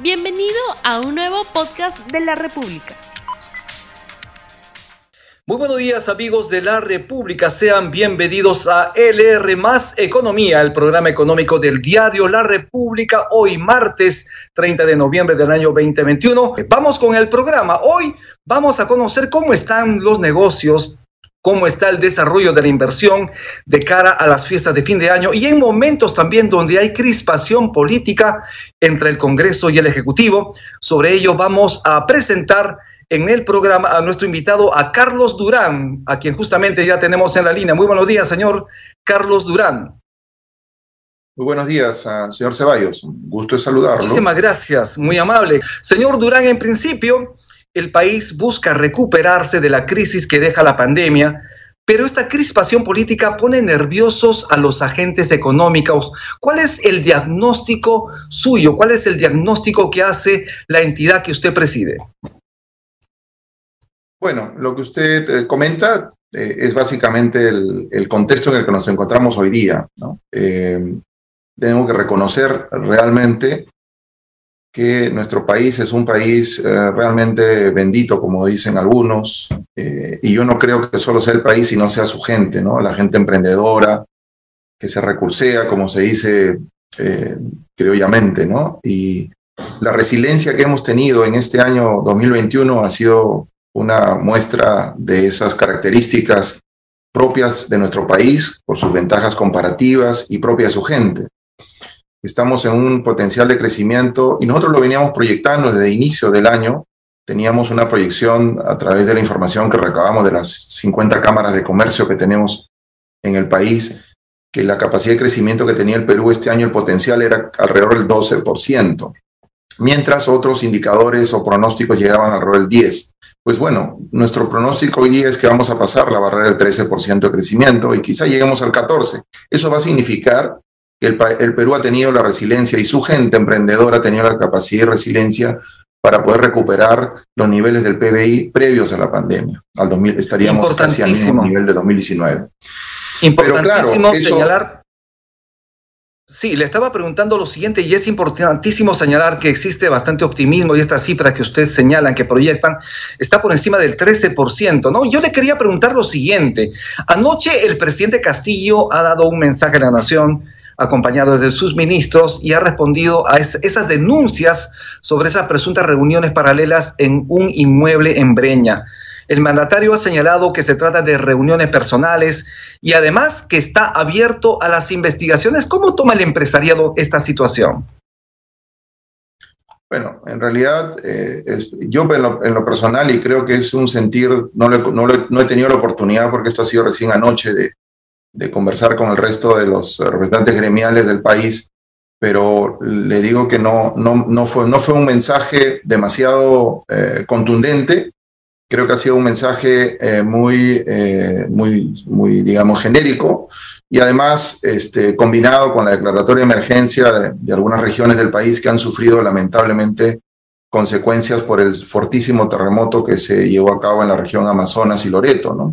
Bienvenido a un nuevo podcast de la República. Muy buenos días amigos de la República, sean bienvenidos a LR Más Economía, el programa económico del diario La República, hoy martes 30 de noviembre del año 2021. Vamos con el programa, hoy vamos a conocer cómo están los negocios cómo está el desarrollo de la inversión de cara a las fiestas de fin de año y en momentos también donde hay crispación política entre el Congreso y el Ejecutivo. Sobre ello vamos a presentar en el programa a nuestro invitado, a Carlos Durán, a quien justamente ya tenemos en la línea. Muy buenos días, señor Carlos Durán. Muy buenos días, ah, señor Ceballos. gusto de saludarlo. Muchísimas gracias, muy amable. Señor Durán, en principio, el país busca recuperarse de la crisis que deja la pandemia, pero esta crispación política pone nerviosos a los agentes económicos. ¿Cuál es el diagnóstico suyo? ¿Cuál es el diagnóstico que hace la entidad que usted preside? Bueno, lo que usted eh, comenta eh, es básicamente el, contexto en el que nos encontramos hoy día. Eh, tenemos que reconocer realmente que nuestro país es un país eh, realmente bendito, como dicen algunos, eh, y yo no creo que solo sea el país, sino sea su gente, ¿no? La gente emprendedora, que se recursea, como se dice eh, criollamente, ¿no? Y la resiliencia que hemos tenido en este año 2021 ha sido una muestra de esas características propias de nuestro país, por sus ventajas comparativas y propias de su gente estamos en un potencial de crecimiento y nosotros lo veníamos proyectando desde el inicio del año. Teníamos una proyección a través de la información que recabamos de las 50 cámaras de comercio que tenemos en el país, que la capacidad de crecimiento que tenía el Perú este año, el potencial era alrededor del 12%, mientras otros indicadores o pronósticos llegaban alrededor del 10%. Pues bueno, nuestro pronóstico hoy día es que vamos a pasar la barrera del 13% de crecimiento y quizá lleguemos al 14%. Eso va a significar el, Perú ha tenido la resiliencia y su gente emprendedora ha tenido la capacidad y resiliencia para poder recuperar los niveles del PBI previos a la pandemia. Al 2000, estaríamos casi al mismo nivel de 2019. Importantísimo señalar. Sí, le estaba preguntando lo siguiente y es importantísimo señalar que existe bastante optimismo y esta cifra que ustedes señalan, que proyectan, está por encima del 13%, ¿no? Yo le quería preguntar lo siguiente. Anoche el presidente Castillo ha dado un mensaje a la nación acompañado de sus ministros y ha respondido a esas denuncias sobre esas presuntas reuniones paralelas en un inmueble en Breña. El mandatario ha señalado que se trata de reuniones personales y además que está abierto a las investigaciones. ¿Cómo toma el empresariado esta situación? Bueno, en realidad, eh, yo en lo, personal, y creo que es un sentir, no, no, he tenido la oportunidad porque esto ha sido recién anoche de, de conversar con el resto de los representantes gremiales del país, pero le digo que no, no, no, fue, no fue un mensaje demasiado eh, contundente. Creo que ha sido un mensaje eh, muy, eh, muy, muy, digamos, genérico y además este, combinado con la declaratoria de emergencia de, de algunas regiones del país que han sufrido lamentablemente consecuencias por el fortísimo terremoto que se llevó a cabo en la región Amazonas y Loreto, ¿no?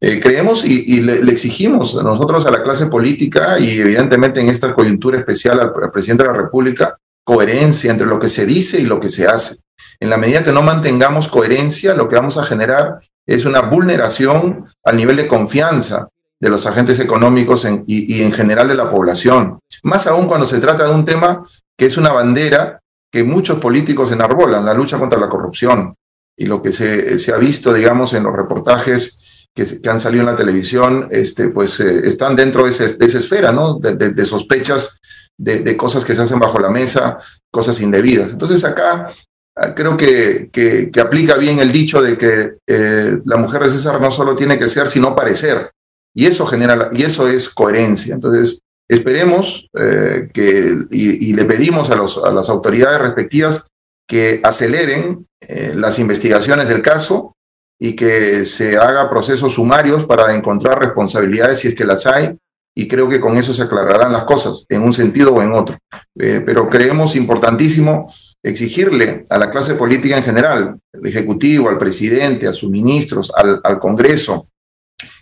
Eh, creemos y, le, exigimos nosotros a la clase política y evidentemente en esta coyuntura especial al, presidente de la República coherencia entre lo que se dice y lo que se hace. En la medida que no mantengamos coherencia, lo que vamos a generar es una vulneración al nivel de confianza de los agentes económicos y, en general de la población. Más aún cuando se trata de un tema que es una bandera que muchos políticos enarbolan, la lucha contra la corrupción. Y lo que se, se ha visto, digamos, en los reportajes que, han salido en la televisión, este, pues eh, están dentro de, esa esfera, ¿no? De, sospechas de, cosas que se hacen bajo la mesa, cosas indebidas. Entonces acá ah, creo que, que, aplica bien el dicho de que eh, la mujer de César no solo tiene que ser, sino parecer. Y eso genera, y eso es coherencia. Entonces, esperemos eh, que, y, le pedimos a, los, a las autoridades respectivas que aceleren las investigaciones del caso y que se haga procesos sumarios para encontrar responsabilidades si es que las hay y creo que con eso se aclararán las cosas en un sentido o en otro. Eh, pero creemos importantísimo exigirle a la clase política en general, al Ejecutivo, al presidente, a sus ministros, al, Congreso,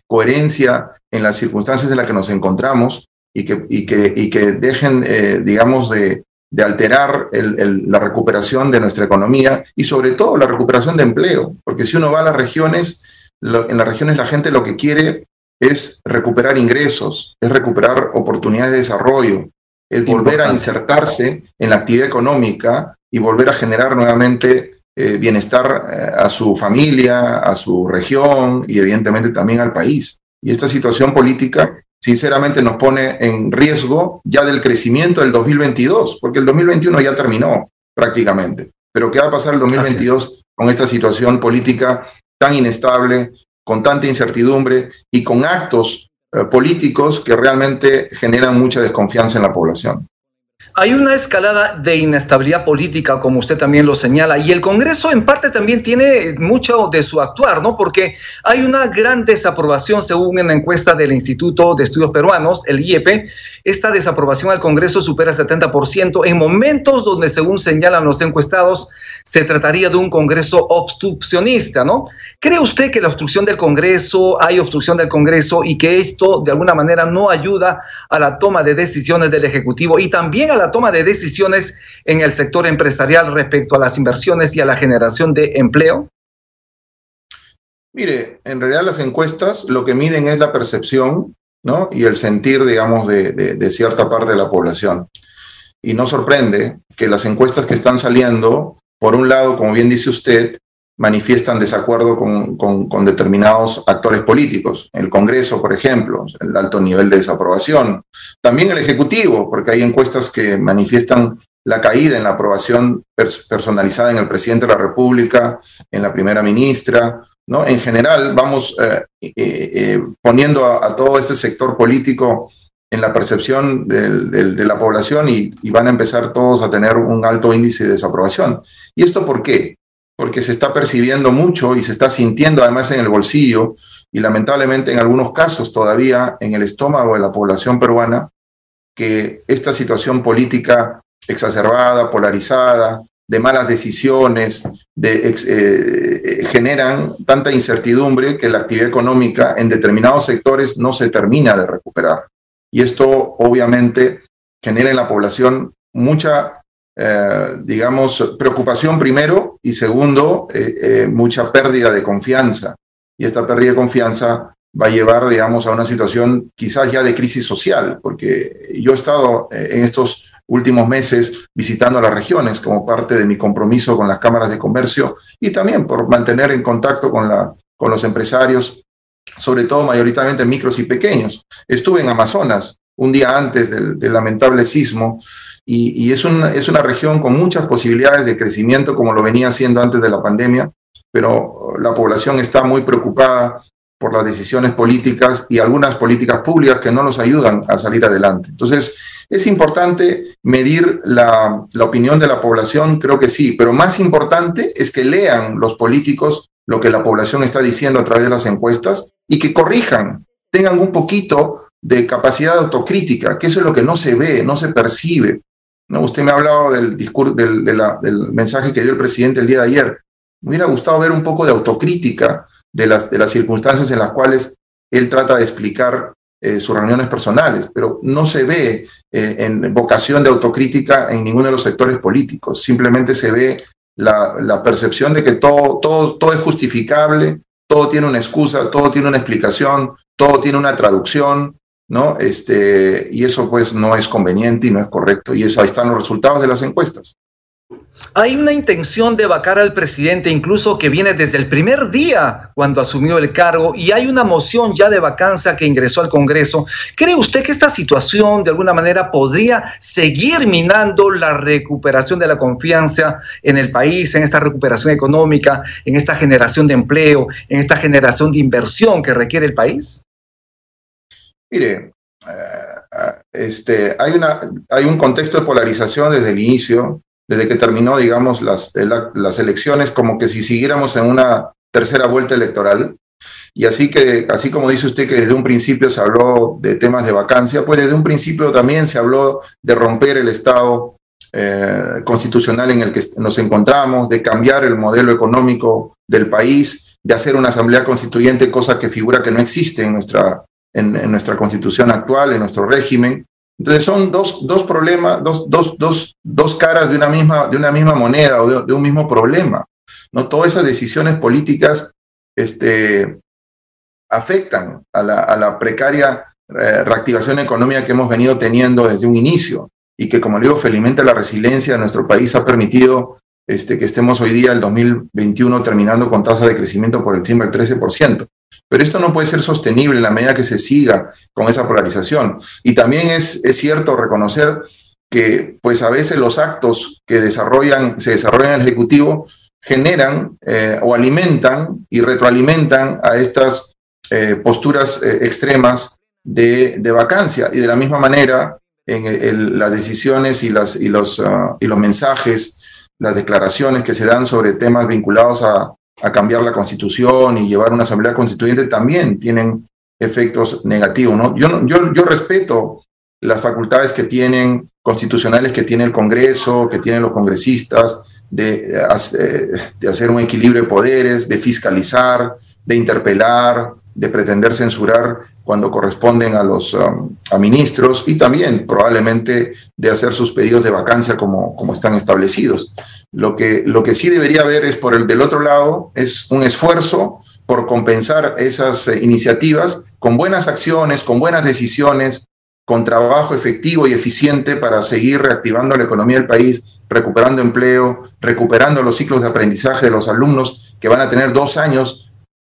coherencia en las circunstancias en las que nos encontramos y que, y que, y que dejen, eh, digamos, de, de alterar la recuperación de nuestra economía y sobre todo la recuperación de empleo, porque si uno va a las regiones, en las regiones la gente lo que quiere es recuperar ingresos, es recuperar oportunidades de desarrollo, es volver a insertarse en la actividad económica y volver a generar nuevamente eh, bienestar eh, a su familia, a su región y evidentemente también al país. Y esta situación política sinceramente nos pone en riesgo ya del crecimiento del 2022, porque el 2021 ya terminó prácticamente. Pero ¿qué va a pasar el 2022 con esta situación política tan inestable, con tanta incertidumbre y con actos eh, políticos que realmente generan mucha desconfianza en la población? Hay una escalada de inestabilidad política, como usted también lo señala, y el Congreso en parte también tiene mucho de su actuar, ¿no? Porque hay una gran desaprobación, según una encuesta del Instituto de Estudios Peruanos, el IEP. Esta desaprobación al Congreso supera el 70% en momentos donde, según señalan los encuestados, se trataría de un Congreso obstruccionista, ¿no? ¿Cree usted que la obstrucción del Congreso, hay obstrucción del Congreso y que esto de alguna manera no ayuda a la toma de decisiones del Ejecutivo y también a la toma de decisiones en el sector empresarial respecto a las inversiones y a la generación de empleo? Mire, en realidad las encuestas lo que miden es la percepción ¿no? y el sentir, digamos, de, de cierta parte de la población. Y no sorprende que las encuestas que están saliendo por un lado, como bien dice usted, manifiestan desacuerdo con, determinados actores políticos. El Congreso, por ejemplo, el alto nivel de desaprobación. También el Ejecutivo, porque hay encuestas que manifiestan la caída en la aprobación personalizada en el presidente de la República, en la primera ministra. ¿no? En general, vamos eh, eh, eh, poniendo a, todo este sector político en la percepción de la población y, van a empezar todos a tener un alto índice de desaprobación. ¿Y esto por qué? Porque se está percibiendo mucho y se está sintiendo además en el bolsillo y lamentablemente en algunos casos todavía en el estómago de la población peruana que esta situación política exacerbada, polarizada, de malas decisiones, de, eh, generan tanta incertidumbre que la actividad económica en determinados sectores no se termina de recuperar. Y esto obviamente genera en la población mucha, eh, digamos, preocupación primero y segundo, eh, eh, mucha pérdida de confianza. Y esta pérdida de confianza va a llevar, digamos, a una situación quizás ya de crisis social, porque yo he estado en estos últimos meses visitando las regiones como parte de mi compromiso con las cámaras de comercio y también por mantener en contacto con, la, con los empresarios sobre todo mayoritariamente micros y pequeños. Estuve en Amazonas un día antes del, lamentable sismo y, es, es una región con muchas posibilidades de crecimiento como lo venía haciendo antes de la pandemia, pero la población está muy preocupada por las decisiones políticas y algunas políticas públicas que no los ayudan a salir adelante. Entonces, es importante medir la, la, opinión de la población, creo que sí, pero más importante es que lean los políticos lo que la población está diciendo a través de las encuestas y que corrijan, tengan un poquito de capacidad de autocrítica, que eso es lo que no se ve, no se percibe. ¿No? Usted me ha hablado del, discurso, del, mensaje que dio el presidente el día de ayer. Me hubiera gustado ver un poco de autocrítica de las, circunstancias en las cuales él trata de explicar eh, sus reuniones personales, pero no se ve eh, en vocación de autocrítica en ninguno de los sectores políticos. Simplemente se ve la, percepción de que todo es justificable, todo tiene una excusa, todo tiene una explicación, todo tiene una traducción, ¿no? Este, y eso pues no es conveniente y no es correcto. Y eso, ahí están los resultados de las encuestas. Hay una intención de vacar al presidente, incluso que viene desde el primer día cuando asumió el cargo, y hay una moción ya de vacancia que ingresó al Congreso. ¿Cree usted que esta situación de alguna manera podría seguir minando la recuperación de la confianza en el país, en esta recuperación económica, en esta generación de empleo, en esta generación de inversión que requiere el país? Mire, eh, este, hay, una, hay un contexto de polarización desde el inicio desde que terminó, digamos, las, las elecciones, como que si siguiéramos en una tercera vuelta electoral. Y así que, así como dice usted que desde un principio se habló de temas de vacancia, pues desde un principio también se habló de romper el Estado eh, constitucional en el que nos encontramos, de cambiar el modelo económico del país, de hacer una asamblea constituyente, cosa que figura que no existe en nuestra, en nuestra constitución actual, en nuestro régimen. Entonces son dos, dos problemas, dos, dos, dos, caras de una, misma, de una misma moneda o de, un mismo problema. ¿no? Todas esas decisiones políticas este, afectan a la, a la precaria eh, reactivación económica que hemos venido teniendo desde un inicio y que, como digo, felizmente la resiliencia de nuestro país ha permitido este, que estemos hoy día, el 2021, terminando con tasa de crecimiento por encima del 13%. Pero esto no puede ser sostenible en la medida que se siga con esa polarización. Y también es, es cierto reconocer que, pues a veces los actos que desarrollan, se desarrollan en el Ejecutivo generan eh, o alimentan y retroalimentan a estas eh, posturas eh, extremas de, de, vacancia. Y de la misma manera, en las decisiones y, las, y, los, ah, y los mensajes, las declaraciones que se dan sobre temas vinculados a, a cambiar la constitución y llevar una asamblea constituyente también tienen efectos negativos. ¿no? Yo, yo, yo respeto las facultades que tienen constitucionales que tiene el Congreso, que tienen los congresistas, de, eh, de hacer un equilibrio de poderes, de fiscalizar, de interpelar, de pretender censurar cuando corresponden a los um, a ministros y también probablemente de hacer sus pedidos de vacancia como, como están establecidos. Lo que, lo que sí debería haber es por el del otro lado, es un esfuerzo por compensar esas eh, iniciativas con buenas acciones, con buenas decisiones, con trabajo efectivo y eficiente para seguir reactivando la economía del país, recuperando empleo, recuperando los ciclos de aprendizaje de los alumnos que van a tener dos años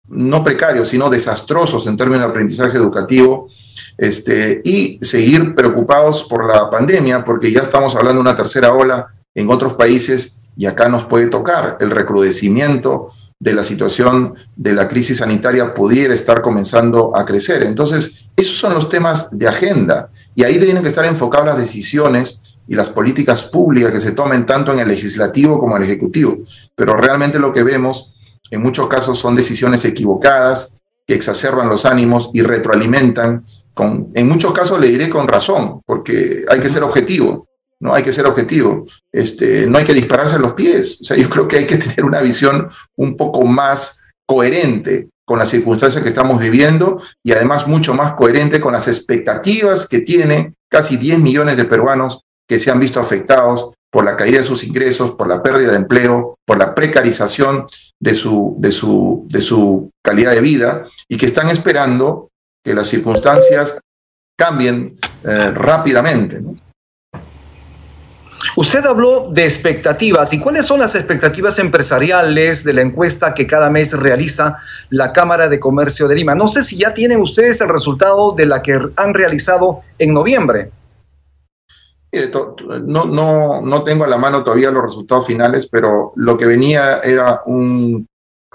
no precarios, sino desastrosos en términos de aprendizaje educativo, este, y seguir preocupados por la pandemia, porque ya estamos hablando de una tercera ola en otros países y acá nos puede tocar el recrudecimiento de la situación de la crisis sanitaria pudiera estar comenzando a crecer. Entonces, esos son los temas de agenda y ahí tienen que estar enfocadas las decisiones y las políticas públicas que se tomen tanto en el legislativo como en el ejecutivo. Pero realmente lo que vemos en muchos casos son decisiones equivocadas que exacerban los ánimos y retroalimentan con, en muchos casos le diré con razón, porque hay que ser objetivo, ¿no? Hay que ser objetivo. Este, no hay que dispararse a los pies. O sea, yo creo que hay que tener una visión un poco más coherente con las circunstancias que estamos viviendo y además mucho más coherente con las expectativas que tienen casi 10 millones de peruanos que se han visto afectados por la caída de sus ingresos, por la pérdida de empleo, por la precarización de su, de su, de su calidad de vida y que están esperando que las circunstancias cambien eh, rápidamente. Usted habló de expectativas. ¿Y cuáles son las expectativas empresariales de la encuesta que cada mes realiza la Cámara de Comercio de Lima? No sé si ya tienen ustedes el resultado de la que han realizado en noviembre. No, no, no tengo a la mano todavía los resultados finales, pero lo que venía era un,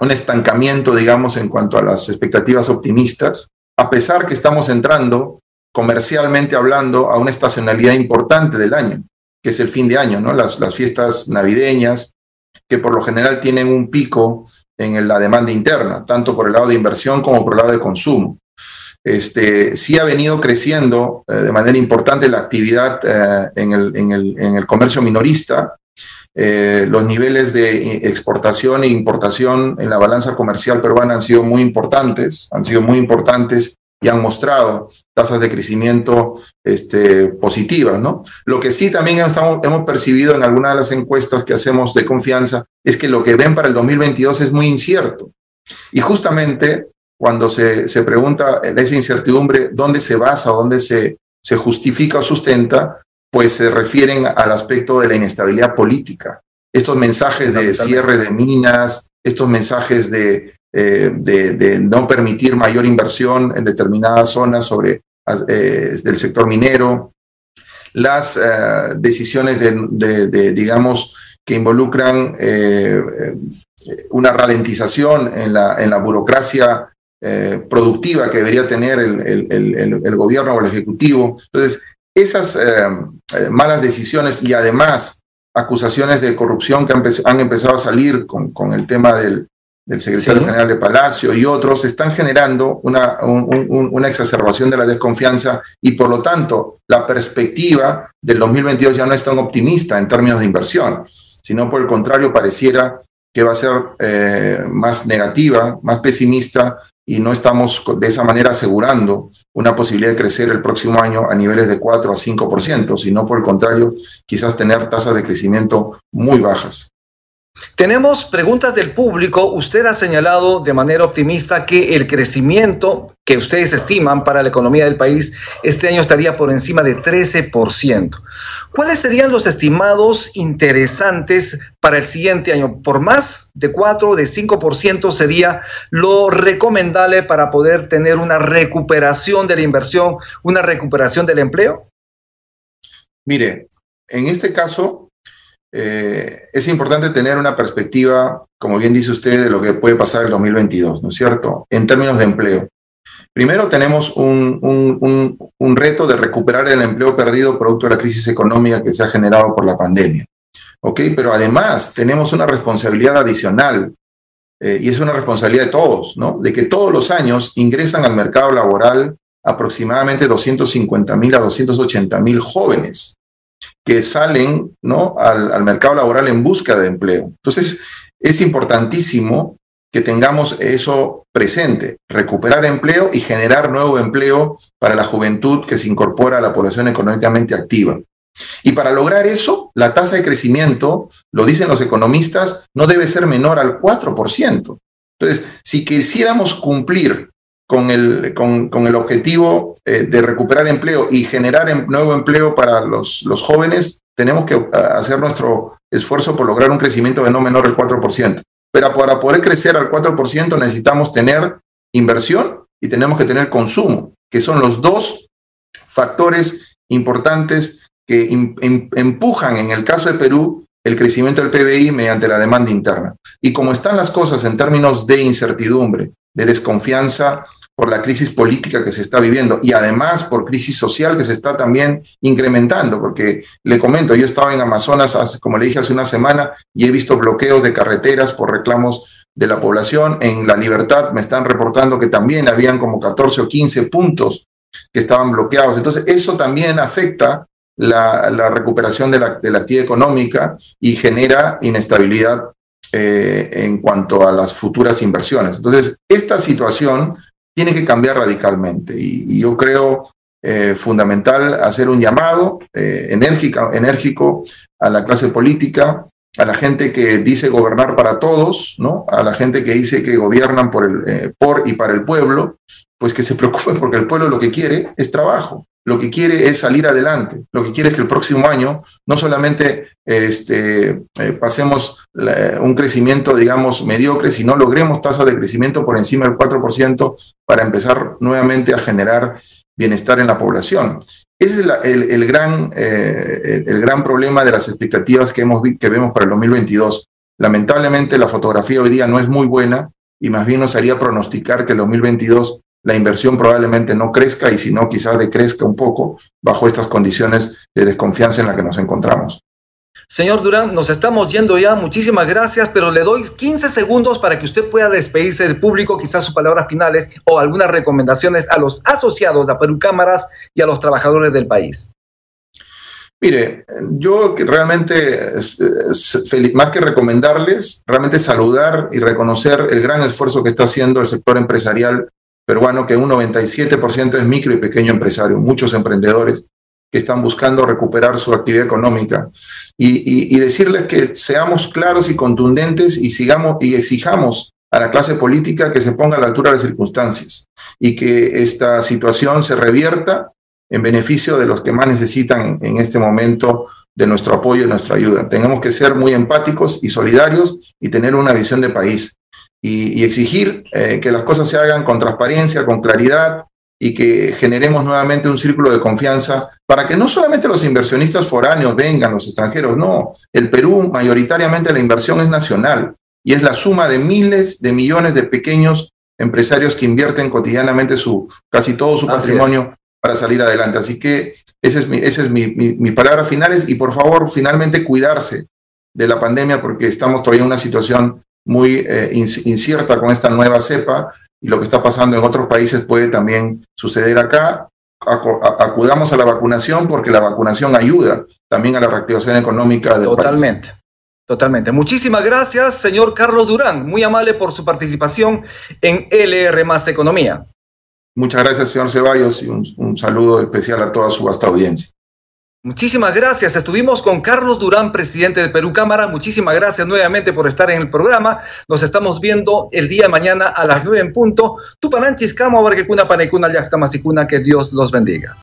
estancamiento, digamos, en cuanto a las expectativas optimistas, a pesar que estamos entrando comercialmente hablando a una estacionalidad importante del año que es el fin de año, ¿no? Las fiestas navideñas, que por lo general tienen un pico en la demanda interna, tanto por el lado de inversión como por el lado de consumo. Este, sí ha venido creciendo eh, de manera importante la actividad eh, en, el, comercio minorista. Eh, los niveles de exportación e importación en la balanza comercial peruana han sido muy importantes, han sido muy importantes y han mostrado tasas de crecimiento este, positivas, ¿no? Lo que sí también hemos percibido en algunas de las encuestas que hacemos de confianza es que lo que ven para el 2022 es muy incierto. Y justamente cuando se, se pregunta esa incertidumbre, ¿dónde se basa, dónde se, se justifica o sustenta? Pues se refieren al aspecto de la inestabilidad política. Estos mensajes de cierre de minas, estos mensajes de eh, de, no permitir mayor inversión en determinadas zonas sobre, eh, del sector minero, las eh, decisiones de, digamos, que involucran una ralentización en la, en la burocracia productiva que debería tener el, el, gobierno o el ejecutivo. Entonces, esas malas decisiones y además acusaciones de corrupción que han, empezado a salir con, con el tema del, del secretario general de Palacio y otros, están generando una, una exacerbación de la desconfianza y por lo tanto la perspectiva del 2022 ya no es tan optimista en términos de inversión, sino por el contrario pareciera que va a ser eh, más negativa, más pesimista y no estamos de esa manera asegurando una posibilidad de crecer el próximo año a niveles de 4 a 5%, sino por el contrario, quizás tener tasas de crecimiento muy bajas. Tenemos preguntas del público. Usted ha señalado de manera optimista que el crecimiento que ustedes estiman para la economía del país este año estaría por encima de 13%. ¿Cuáles serían los estimados interesantes para el siguiente año? ¿Por más de 4 o de 5% sería lo recomendable para poder tener una recuperación de la inversión, una recuperación del empleo? Mire, en este caso, eh, es importante tener una perspectiva, como bien dice usted, de lo que puede pasar en el 2022, ¿no es cierto? En términos de empleo. Primero tenemos un, un, reto de recuperar el empleo perdido producto de la crisis económica que se ha generado por la pandemia. ¿Ok? Pero además tenemos una responsabilidad adicional, eh, y es una responsabilidad de todos, ¿no? De que todos los años ingresan al mercado laboral aproximadamente 250 mil a 280 mil jóvenes que salen ¿no? al, mercado laboral en busca de empleo. Entonces, es importantísimo que tengamos eso presente, recuperar empleo y generar nuevo empleo para la juventud que se incorpora a la población económicamente activa. Y para lograr eso, la tasa de crecimiento, lo dicen los economistas, no debe ser menor al 4%. Entonces, si quisiéramos cumplir con el, con, con el objetivo eh, de recuperar empleo y generar em, nuevo empleo para los, los jóvenes, tenemos que hacer nuestro esfuerzo por lograr un crecimiento de no menor al 4%. Pero para poder crecer al 4% necesitamos tener inversión y tenemos que tener consumo, que son los dos factores importantes que empujan en el caso de Perú el crecimiento del PBI mediante la demanda interna. Y como están las cosas en términos de incertidumbre, de desconfianza por la crisis política que se está viviendo y además por crisis social que se está también incrementando, porque le comento, yo estaba en Amazonas, como le dije hace una semana, y he visto bloqueos de carreteras por reclamos de la población. En La Libertad me están reportando que también habían como 14 o 15 puntos que estaban bloqueados. Entonces, eso también afecta la, recuperación de la, de la actividad económica y genera inestabilidad eh, en cuanto a las futuras inversiones. Entonces, esta situación tiene que cambiar radicalmente y, yo creo eh, fundamental hacer un llamado eh, enérgico a la clase política, a la gente que dice gobernar para todos, ¿no? a la gente que dice que gobiernan por, el, por y para el pueblo, pues que se preocupen porque el pueblo lo que quiere es trabajo lo que quiere es salir adelante, lo que quiere es que el próximo año no solamente este, eh, pasemos un crecimiento, digamos, mediocre, sino logremos tasas de crecimiento por encima del 4% para empezar nuevamente a generar bienestar en la población. Ese es el, gran, eh, el, gran problema de las expectativas que, hemos, que vemos para el 2022. Lamentablemente la fotografía hoy día no es muy buena y más bien nos haría pronosticar que el 2022 la inversión probablemente no crezca y si no, quizás decrezca un poco bajo estas condiciones de desconfianza en las que nos encontramos. Señor Durán, nos estamos yendo ya, muchísimas gracias, pero le doy 15 segundos para que usted pueda despedirse del público, quizás sus palabras finales o algunas recomendaciones a los asociados de Perú Cámaras y a los trabajadores del país. Mire, yo realmente, más que recomendarles, realmente saludar y reconocer el gran esfuerzo que está haciendo el sector empresarial peruano, que un 97% es micro y pequeño empresario, muchos emprendedores que están buscando recuperar su actividad económica. Y, decirles que seamos claros y contundentes y, sigamos, y exijamos a la clase política que se ponga a la altura de las circunstancias y que esta situación se revierta en beneficio de los que más necesitan en este momento de nuestro apoyo y nuestra ayuda. Tenemos que ser muy empáticos y solidarios y tener una visión de país y, exigir eh, que las cosas se hagan con transparencia, con claridad y que generemos nuevamente un círculo de confianza para que no solamente los inversionistas foráneos vengan, los extranjeros, no, el Perú mayoritariamente la inversión es nacional y es la suma de miles de millones de pequeños empresarios que invierten cotidianamente su, casi todo su patrimonio para salir adelante. Así que esa es, mi, ese es mi, mi, palabra finales y por favor finalmente cuidarse de la pandemia porque estamos todavía en una situación muy eh, incierta con esta nueva cepa y lo que está pasando en otros países puede también suceder acá. acudamos a la vacunación porque la vacunación ayuda también a la reactivación económica del Totalmente. Totalmente. Muchísimas gracias, señor Carlos Durán. Muy amable por su participación en LR Más Economía. Muchas gracias, señor Ceballos, y un, saludo especial a toda su vasta audiencia. Muchísimas gracias. Estuvimos con Carlos Durán, presidente de Perú Cámara. Muchísimas gracias nuevamente por estar en el programa. Nos estamos viendo el día de mañana a las nueve en punto. Tupananchis, Camo, Barquecuna, Panecuna, Yactamasicuna. Que Dios los bendiga.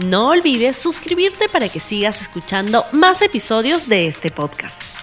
No olvides suscribirte para que sigas escuchando más episodios de este podcast.